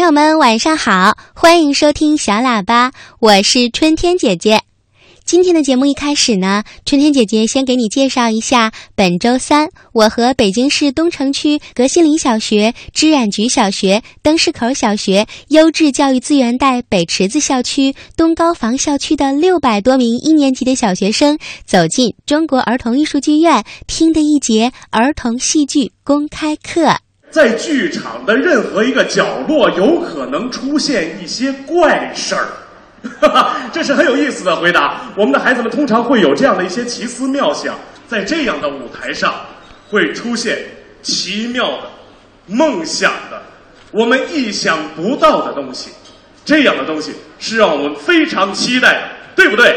朋友们晚上好，欢迎收听小喇叭，我是春天姐姐。今天的节目一开始呢，春天姐姐先给你介绍一下本周三我和北京市东城区革新林小学、织染局小学、灯市口小学、优质教育资源带北池子校区、东高房校区的六百多名一年级的小学生走进中国儿童艺术剧院，听的一节儿童戏剧公开课。在剧场的任何一个角落，有可能出现一些怪事儿。哈哈，这是很有意思的回答。我们的孩子们通常会有这样的一些奇思妙想，在这样的舞台上会出现奇妙的、梦想的、我们意想不到的东西。这样的东西是让我们非常期待的，对不对？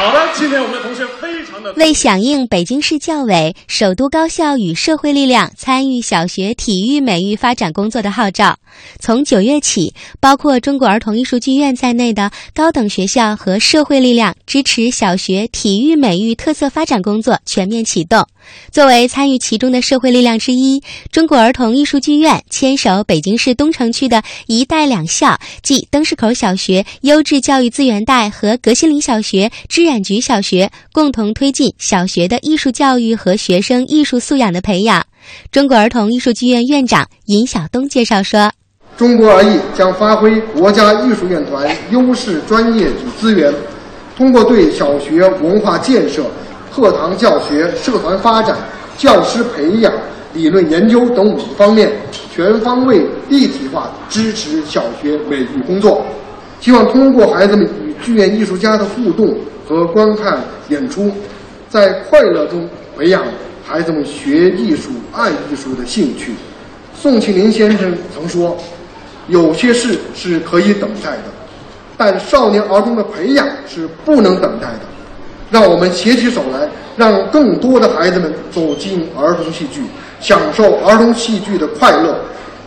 好的，今天我们的同学非常的为响应北京市教委首都高校与社会力量参与小学体育美育发展工作的号召，从九月起，包括中国儿童艺术剧院在内的高等学校和社会力量支持小学体育美育特色发展工作全面启动。作为参与其中的社会力量之一，中国儿童艺术剧院牵手北京市东城区的一带两校，即灯市口小学优质教育资源带和革新林小学、展局小学，共同推进小学的艺术教育和学生艺术素养的培养。中国儿童艺术剧院院长尹晓东介绍说：“中国儿艺将发挥国家艺术院团优势专业与资源，通过对小学文化建设。”课堂教学、社团发展、教师培养、理论研究等五个方面，全方位立体化支持小学美育工作。希望通过孩子们与剧院艺术家的互动和观看演出，在快乐中培养孩子们学艺术、爱艺术的兴趣。宋庆龄先生曾说：“有些事是可以等待的，但少年儿童的培养是不能等待的。”让我们携起手来，让更多的孩子们走进儿童戏剧，享受儿童戏剧的快乐，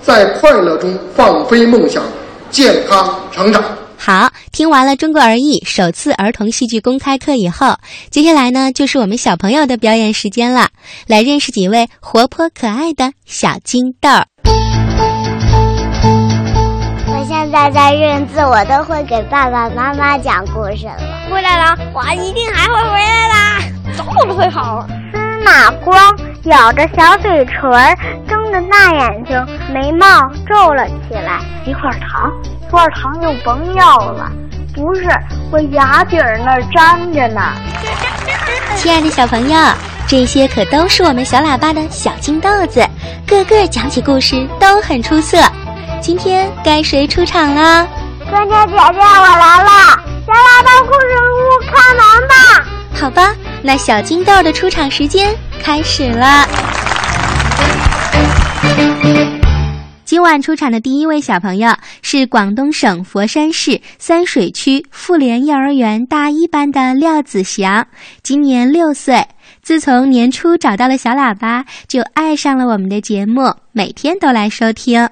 在快乐中放飞梦想，健康成长。好，听完了中国儿艺首次儿童戏剧公开课以后，接下来呢就是我们小朋友的表演时间了。来认识几位活泼可爱的小金豆。我现在在认字，我都会给爸爸妈妈讲故事了。回来了，我一定还会回来的，走路会好。司马光咬着小嘴唇，睁着大眼睛，眉毛皱了起来。一块糖，一块糖就甭要了。不是，我牙底儿那儿粘着呢。亲爱的小朋友，这些可都是我们小喇叭的小金豆子，个个讲起故事都很出色。今天该谁出场了？春天姐姐，我来了。小喇叭故事屋开门吧！好吧，那小金豆的出场时间开始了。今晚出场的第一位小朋友是广东省佛山市三水区妇联幼儿园大一班的廖子祥，今年六岁。自从年初找到了小喇叭，就爱上了我们的节目，每天都来收听。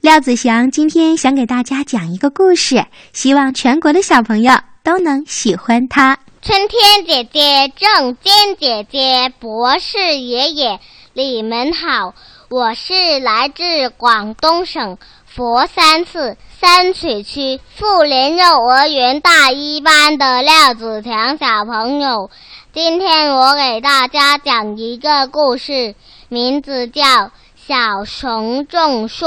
廖子祥今天想给大家讲一个故事，希望全国的小朋友都能喜欢他。春天姐姐、正坚姐姐、博士爷爷，你们好，我是来自广东省佛山市三水区妇联幼儿园大一班的廖子强小朋友。今天我给大家讲一个故事，名字叫《小熊种树》。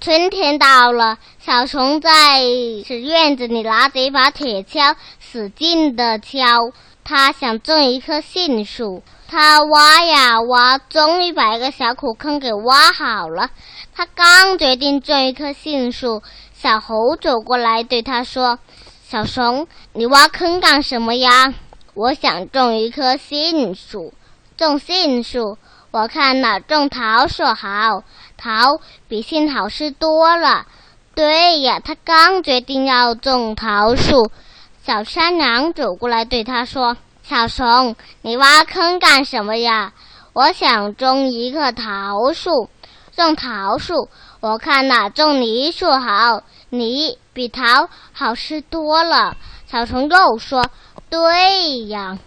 春天到了，小熊在院子里拿着一把铁锹，使劲的敲。他想种一棵杏树，他挖呀挖，终于把一个小苦坑给挖好了。他刚决定种一棵杏树，小猴走过来对他说：“小熊，你挖坑干什么呀？”“我想种一棵杏树。”“种杏树？我看哪种桃树好。”桃比杏好吃多了。对呀，他刚决定要种桃树，小山羊走过来对他说：“小熊，你挖坑干什么呀？”“我想种一棵桃树。”“种桃树？我看哪种梨树好。梨比桃好吃多了。”小熊又说：“对呀。”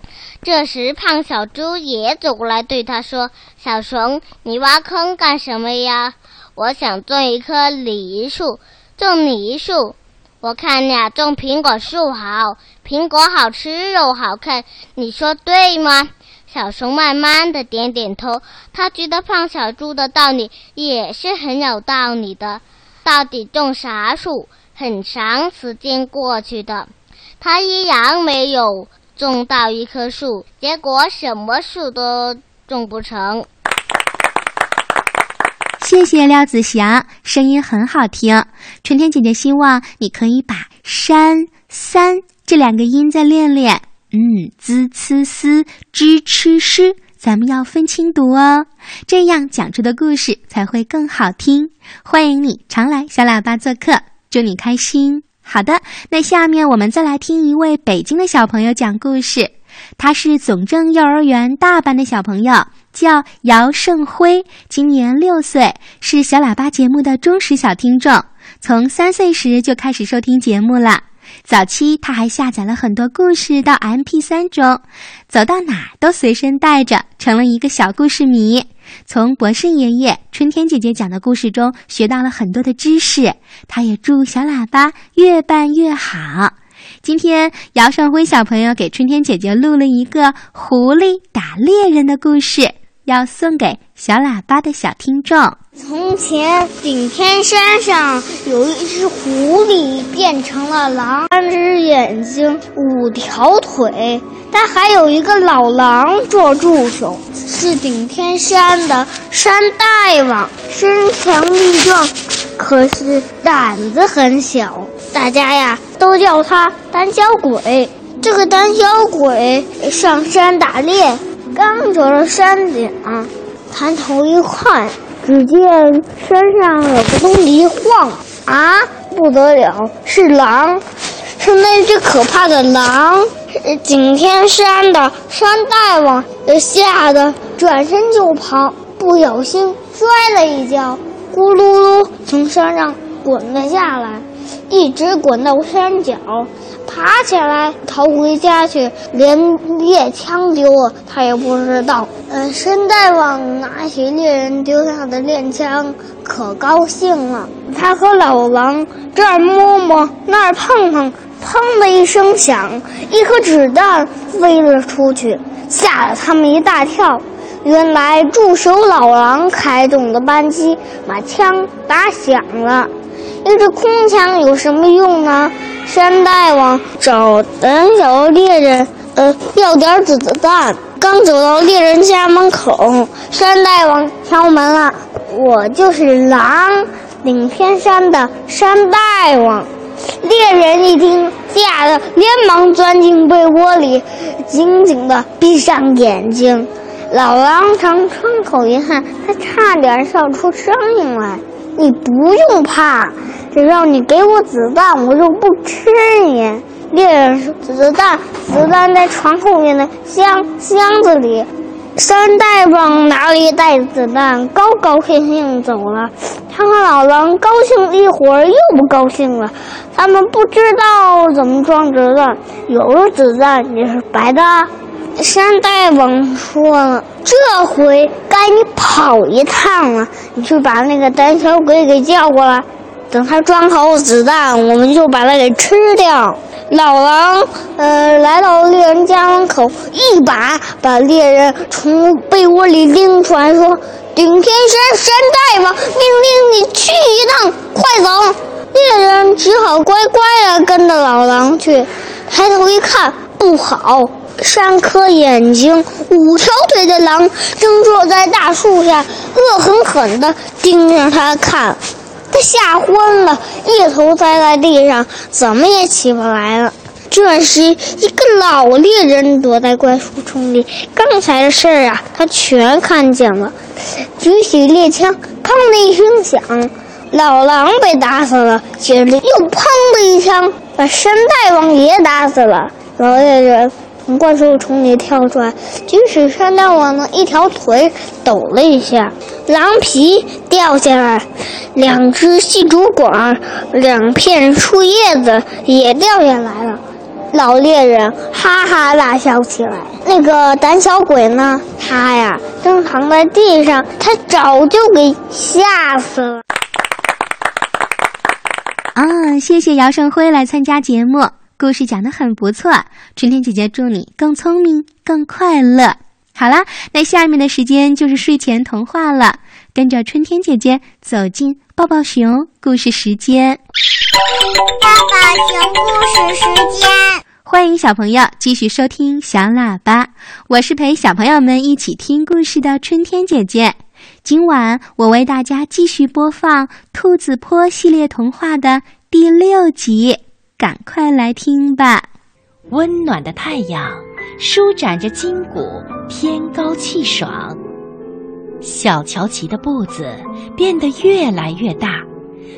这时，胖小猪也走过来对他说：“小熊，你挖坑干什么呀？”我想种一棵梨树，种梨树。我看呀，种苹果树好，苹果好吃，又好看，你说对吗？”小熊慢慢的点点头，他觉得胖小猪的道理也是很有道理的。到底种啥树？很长时间过去的，他依然没有种到一棵树，结果什么树都种不成。谢谢廖子祥，声音很好听。春天姐姐希望你可以把“山”“三”这两个音再练练。嗯，z c s zh ch sh，咱们要分清读哦，这样讲出的故事才会更好听。欢迎你常来小喇叭做客。祝你开心。好的，那下面我们再来听一位北京的小朋友讲故事。他是总政幼儿园大班的小朋友，叫姚胜辉，今年六岁，是小喇叭节目的忠实小听众，从三岁时就开始收听节目了。早期他还下载了很多故事到 MP3 中，走到哪都随身带着，成了一个小故事迷。从博士爷爷、春天姐姐讲的故事中学到了很多的知识，他也祝小喇叭越办越好。今天姚胜辉小朋友给春天姐姐录了一个狐狸打猎人的故事，要送给小喇叭的小听众。从前，顶天山上有一只狐狸变成了狼，三只眼睛，五条腿。它还有一个老狼做助手，是顶天山的山大王，身强力壮，可是胆子很小。大家呀都叫他胆小鬼。这个胆小鬼上山打猎，刚走到山顶，抬头一看。只见山上有个东西晃，啊，不得了，是狼，是那只可怕的狼。景天山的山大王吓得转身就跑，不小心摔了一跤，咕噜噜从山上滚了下来，一直滚到山脚。爬起来逃回家去，连猎枪丢了他也不知道。呃，申大王拿起猎人丢下的猎枪，可高兴了。他和老狼这儿摸摸，那儿碰碰，砰的一声响，一颗子弹飞了出去，吓了他们一大跳。原来驻守老狼开动的扳机把枪打响了。一支空枪有什么用呢？山大王找胆小的猎人，呃，要点子弹。刚走到猎人家门口，山大王敲门了。我就是狼顶天山的山大王。猎人一听，吓得连忙钻进被窝里，紧紧地闭上眼睛。老狼从窗口一看，他差点笑出声音来。你不用怕，只要你给我子弹，我就不吃你。猎人说：“子弹，子弹在床后面的箱箱子里。”山大王拿了一袋子弹，高高兴兴走了。他和老狼高兴了一会儿，又不高兴了。他们不知道怎么装子弹，有了子弹也是白的。山大王说了：“这回该你跑一趟了。你去把那个胆小鬼给叫过来，等他装好子弹，我们就把他给吃掉。”老狼呃来到猎人家门口，一把把猎人从被窝里拎出来，说：“顶天山山大王命令你去一趟，快走！”猎人只好乖乖的跟着老狼去。抬头一看，不好！三颗眼睛、五条腿的狼正坐在大树下，恶狠狠地盯着他看。他吓昏了，一头栽在地上，怎么也起不来了。这时，一个老猎人躲在怪树丛里，刚才的事儿啊，他全看见了。举起猎枪，砰的一声响，老狼被打死了。接着又砰的一枪，把山大王也打死了。老猎人。从怪兽丛里跳出来，即使山大王的一条腿抖了一下，狼皮掉下来，两只细竹管，两片树叶子也掉下来了。老猎人哈哈大笑起来。那个胆小鬼呢？他呀，正躺在地上，他早就给吓死了。啊，谢谢姚胜辉来参加节目，故事讲得很不错。春天姐姐祝你更聪明、更快乐。好啦，那下面的时间就是睡前童话了，跟着春天姐姐走进抱抱熊故事时间。抱抱熊故事时间，欢迎小朋友继续收听小喇叭，我是陪小朋友们一起听故事的春天姐姐。今晚我为大家继续播放《兔子坡》系列童话的第六集，赶快来听吧！温暖的太阳舒展着筋骨，天高气爽。小乔琪的步子变得越来越大，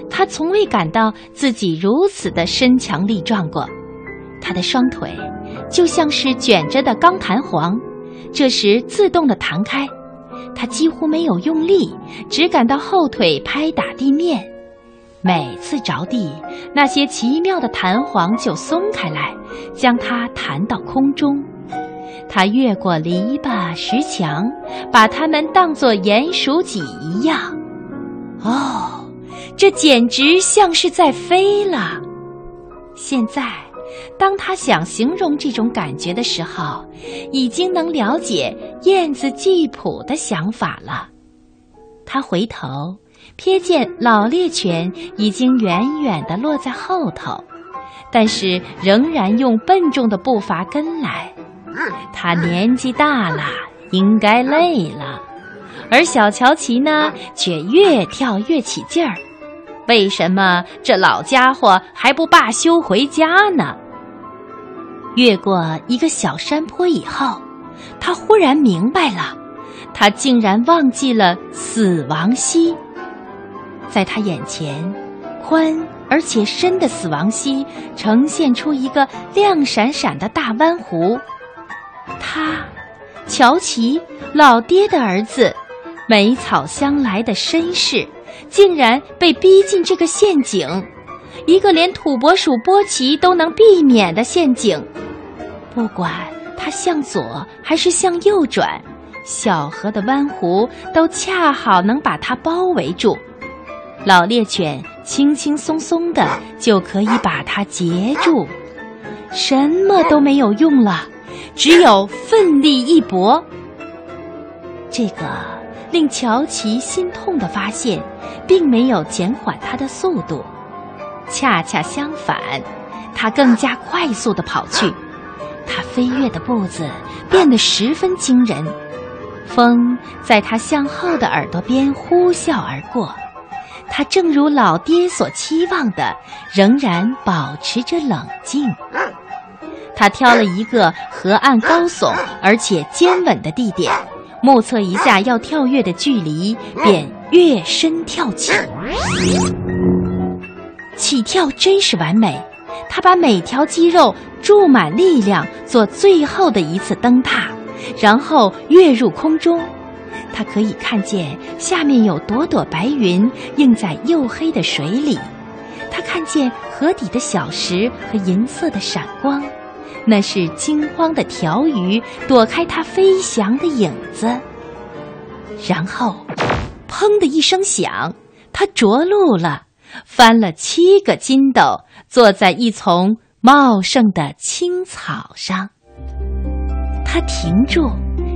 他从未感到自己如此的身强力壮过。他的双腿就像是卷着的钢弹簧，这时自动的弹开。他几乎没有用力，只感到后腿拍打地面。每次着地，那些奇妙的弹簧就松开来，将它弹到空中。它越过篱笆、石墙，把它们当作鼹鼠脊一样。哦，这简直像是在飞了！现在。当他想形容这种感觉的时候，已经能了解燕子季普的想法了。他回头瞥见老猎犬已经远远地落在后头，但是仍然用笨重的步伐跟来。他年纪大了，应该累了，而小乔奇呢，却越跳越起劲儿。为什么这老家伙还不罢休回家呢？越过一个小山坡以后，他忽然明白了，他竟然忘记了死亡溪。在他眼前，宽而且深的死亡溪呈现出一个亮闪闪的大弯弧。他，乔奇，老爹的儿子，美草香来的绅士，竟然被逼进这个陷阱，一个连土拨鼠波奇都能避免的陷阱。不管它向左还是向右转，小河的弯弧都恰好能把它包围住。老猎犬轻轻松松的就可以把它截住，什么都没有用了，只有奋力一搏。这个令乔奇心痛的发现，并没有减缓它的速度，恰恰相反，它更加快速的跑去。它飞跃的步子变得十分惊人，风在它向后的耳朵边呼啸而过。他正如老爹所期望的，仍然保持着冷静。他挑了一个河岸高耸而且坚稳的地点，目测一下要跳跃的距离，便跃身跳起。起跳真是完美。他把每条肌肉注满力量，做最后的一次蹬踏，然后跃入空中。他可以看见下面有朵朵白云映在黝黑的水里，他看见河底的小石和银色的闪光，那是惊慌的条鱼躲开它飞翔的影子。然后，砰的一声响，他着陆了，翻了七个筋斗。坐在一丛茂盛的青草上，他停住，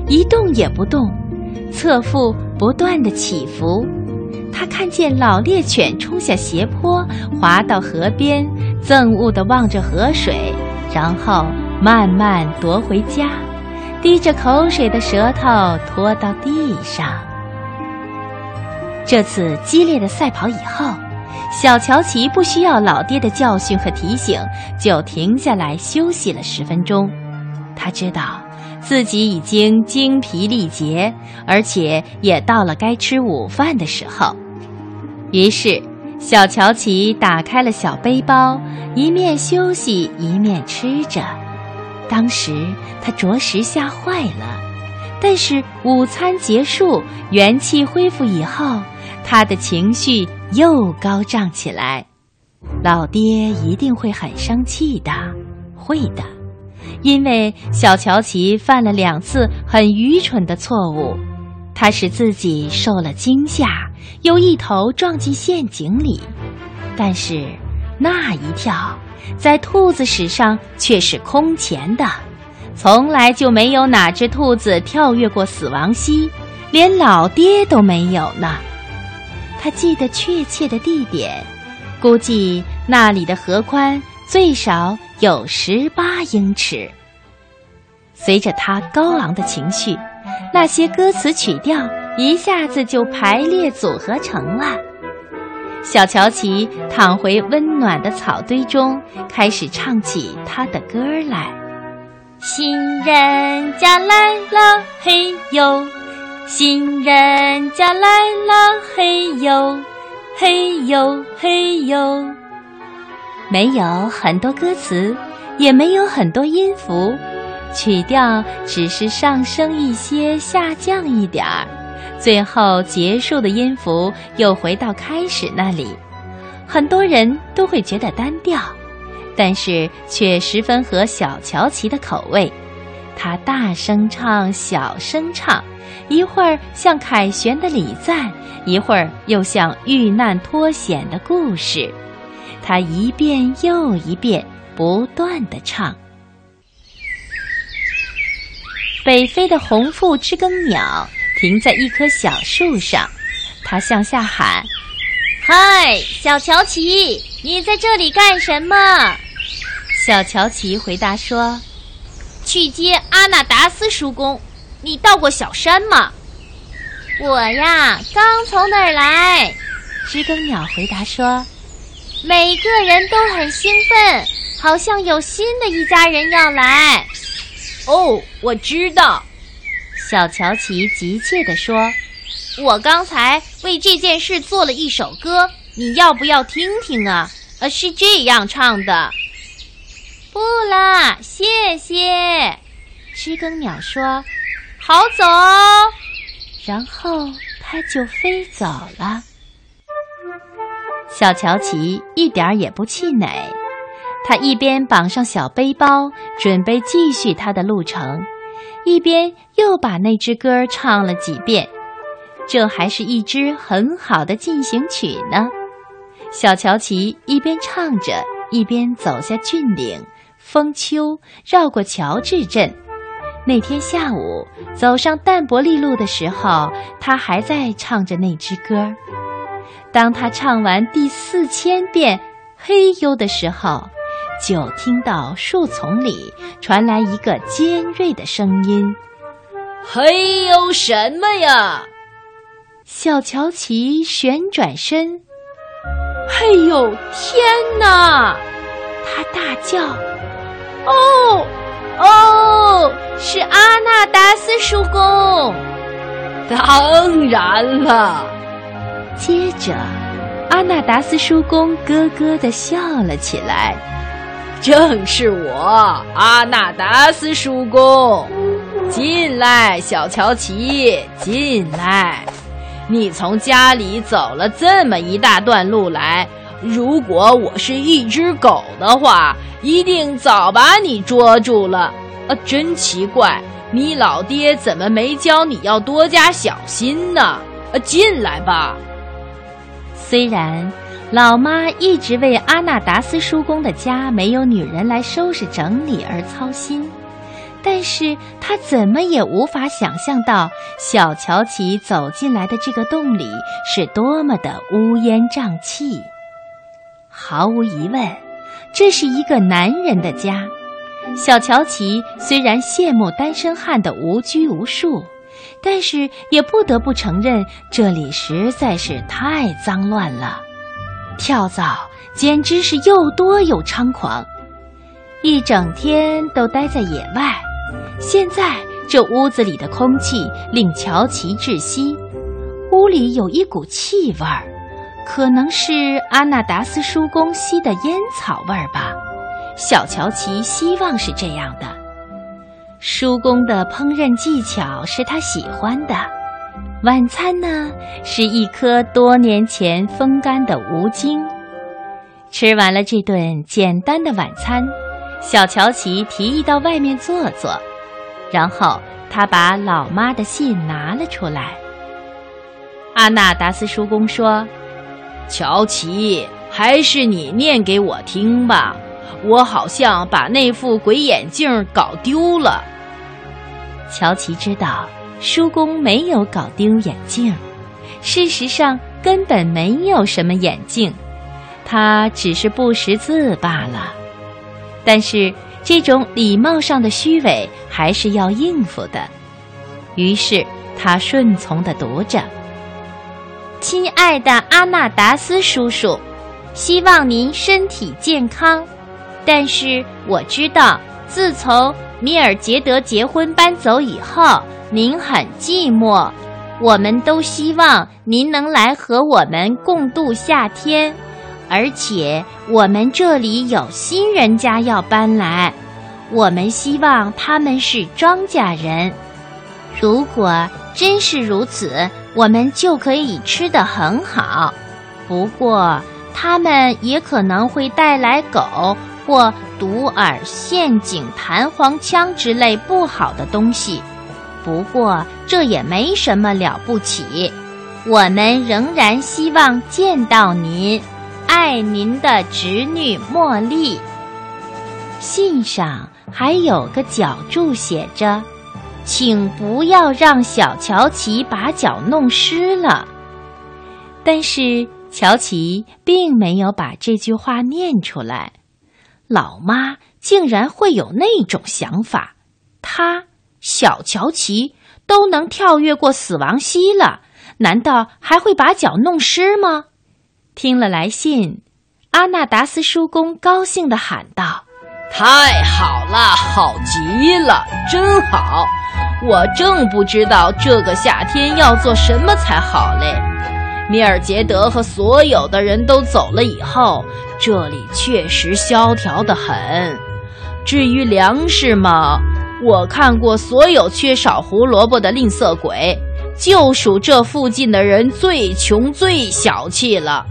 一动也不动，侧腹不断的起伏。他看见老猎犬冲下斜坡，滑到河边，憎恶地望着河水，然后慢慢踱回家，滴着口水的舌头拖到地上。这次激烈的赛跑以后。小乔奇不需要老爹的教训和提醒，就停下来休息了十分钟。他知道自己已经精疲力竭，而且也到了该吃午饭的时候。于是，小乔奇打开了小背包，一面休息一面吃着。当时他着实吓坏了，但是午餐结束，元气恢复以后，他的情绪。又高涨起来，老爹一定会很生气的，会的，因为小乔奇犯了两次很愚蠢的错误，他使自己受了惊吓，又一头撞进陷阱里，但是那一跳，在兔子史上却是空前的，从来就没有哪只兔子跳跃过死亡溪，连老爹都没有呢。他记得确切的地点，估计那里的河宽最少有十八英尺。随着他高昂的情绪，那些歌词曲调一下子就排列组合成了。小乔琪躺回温暖的草堆中，开始唱起他的歌来：“新人家来了，嘿呦！新人家来了，嘿呦，嘿呦，嘿呦。”没有很多歌词，也没有很多音符。曲调只是上升一些，下降一点儿，最后结束的音符又回到开始那里。很多人都会觉得单调，但是却十分合小乔琪的口味。他大声唱，小声唱，一会儿像凯旋的礼赞，一会儿又像遇难脱险的故事。他一遍又一遍，不断的唱。北飞的红腹知更鸟停在一棵小树上，它向下喊：“嗨，小乔琪，你在这里干什么？”小乔琪回答说：“去接阿纳达斯叔公。你到过小山吗？”“我呀，刚从那儿来。”知更鸟回答说：“每个人都很兴奋，好像有新的一家人要来。”哦，我知道，小乔琪急切地说：“我刚才为这件事做了一首歌，你要不要听听啊？呃，是这样唱的。”不啦，谢谢。知更鸟说：“好走。”然后它就飞走了。小乔琪一点儿也不气馁。他一边绑上小背包，准备继续他的路程，一边又把那支歌唱了几遍。这还是一支很好的进行曲呢。小乔琪一边唱着，一边走下峻岭，封丘，绕过乔治镇。那天下午，走上淡泊利路的时候，他还在唱着那支歌。当他唱完第四千遍“嘿呦”的时候，就听到树丛里传来一个尖锐的声音：“嘿呦，什么呀？”小乔琪旋转身，“嘿呦，天哪！”他大叫：“哦，哦，是阿纳达斯叔公！”当然了。接着，阿纳达斯叔公咯咯的笑了起来。正是我，阿纳达斯叔公，进来，小乔琪，进来。你从家里走了这么一大段路来，如果我是一只狗的话，一定早把你捉住了。啊，真奇怪，你老爹怎么没教你要多加小心呢？啊，进来吧。虽然。老妈一直为阿纳达斯叔公的家没有女人来收拾整理而操心，但是她怎么也无法想象到小乔琪走进来的这个洞里是多么的乌烟瘴气。毫无疑问，这是一个男人的家。小乔琪虽然羡慕单身汉的无拘无束，但是也不得不承认这里实在是太脏乱了。跳蚤简直是又多又猖狂，一整天都待在野外。现在这屋子里的空气令乔琪窒息，屋里有一股气味儿，可能是阿纳达斯叔公吸的烟草味儿吧。小乔琪希望是这样的。叔公的烹饪技巧是他喜欢的。晚餐呢，是一颗多年前风干的无精。吃完了这顿简单的晚餐，小乔琪提议到外面坐坐，然后他把老妈的信拿了出来。阿纳达斯叔公说：“乔琪，还是你念给我听吧。我好像把那副鬼眼镜搞丢了。乔琪知道叔公没有搞丢眼镜，事实上根本没有什么眼镜，他只是不识字罢了。但是这种礼貌上的虚伪还是要应付的，于是他顺从地读着：“亲爱的阿纳达斯叔叔，希望您身体健康。”但是我知道，自从米尔杰德结婚搬走以后，您很寂寞。我们都希望您能来和我们共度夏天，而且我们这里有新人家要搬来，我们希望他们是庄稼人。如果真是如此，我们就可以吃得很好。不过，他们也可能会带来狗。或毒饵、陷阱、弹簧枪之类不好的东西，不过这也没什么了不起。我们仍然希望见到您，爱您的侄女茉莉。信上还有个脚注写着：“请不要让小乔琪把脚弄湿了。”但是乔琪并没有把这句话念出来。老妈竟然会有那种想法，她小乔琪都能跳跃过死亡溪了，难道还会把脚弄湿吗？听了来信，阿纳达斯叔公高兴地喊道：“太好了，好极了，真好！我正不知道这个夏天要做什么才好嘞。”米尔杰德和所有的人都走了以后，这里确实萧条得很。至于粮食嘛，我看过所有缺少胡萝卜的吝啬鬼，就属这附近的人最穷最小气了。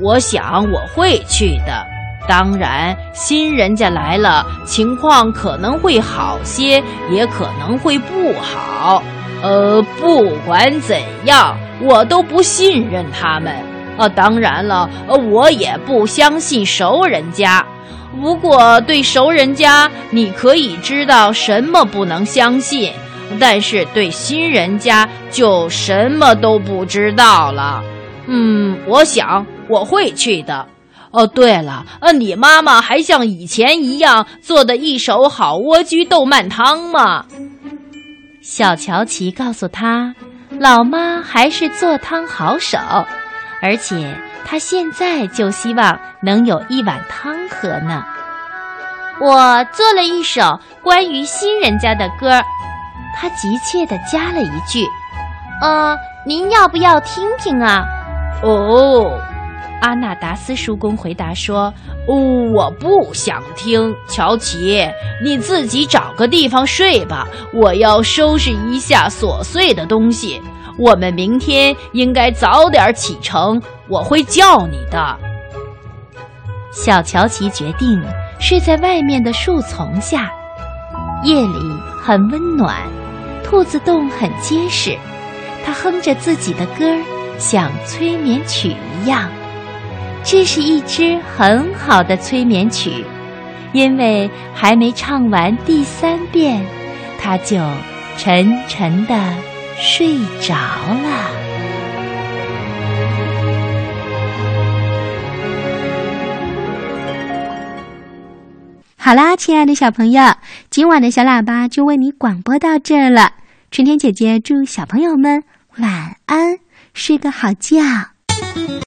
我想我会去的。当然，新人家来了，情况可能会好些，也可能会不好。呃，不管怎样。我都不信任他们，啊，当然了，呃，我也不相信熟人家。不过对熟人家，你可以知道什么不能相信，但是对新人家就什么都不知道了。嗯，我想我会去的。哦，对了，呃，你妈妈还像以前一样做的一手好莴苣豆瓣汤吗？小乔琪告诉他。老妈还是做汤好手，而且她现在就希望能有一碗汤喝呢。我做了一首关于新人家的歌，她急切地加了一句：“呃，您要不要听听啊？”哦。阿纳达斯叔公回答说：“哦，我不想听。乔奇，你自己找个地方睡吧。我要收拾一下琐碎的东西。我们明天应该早点启程。我会叫你的。”小乔奇决定睡在外面的树丛下。夜里很温暖，兔子洞很结实。它哼着自己的歌儿，像催眠曲一样。这是一支很好的催眠曲，因为还没唱完第三遍，他就沉沉的睡着了。好啦，亲爱的小朋友，今晚的小喇叭就为你广播到这儿了。春天姐姐祝小朋友们晚安，睡个好觉。